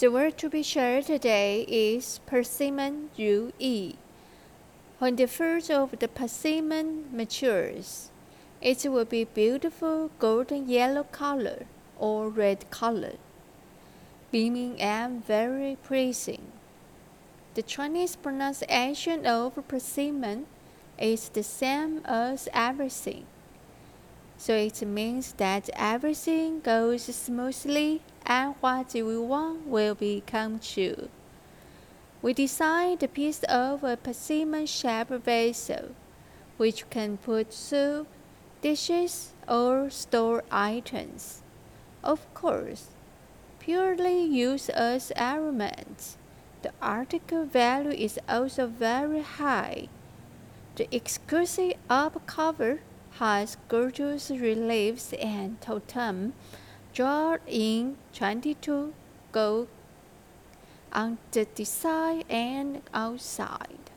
The word to be shared today is persimmon yi. When the fruit of the persimmon matures, it will be beautiful golden yellow color or red color, beaming and very pleasing. The Chinese pronunciation of persimmon is the same as everything. So it means that everything goes smoothly and what we want will become true. We designed a piece of a persimmon-shaped vessel, which can put soup, dishes, or store items. Of course, purely used as ornaments, the article value is also very high. The exquisite upper cover has gorgeous reliefs and totem drawn in 22 gold on the design and outside.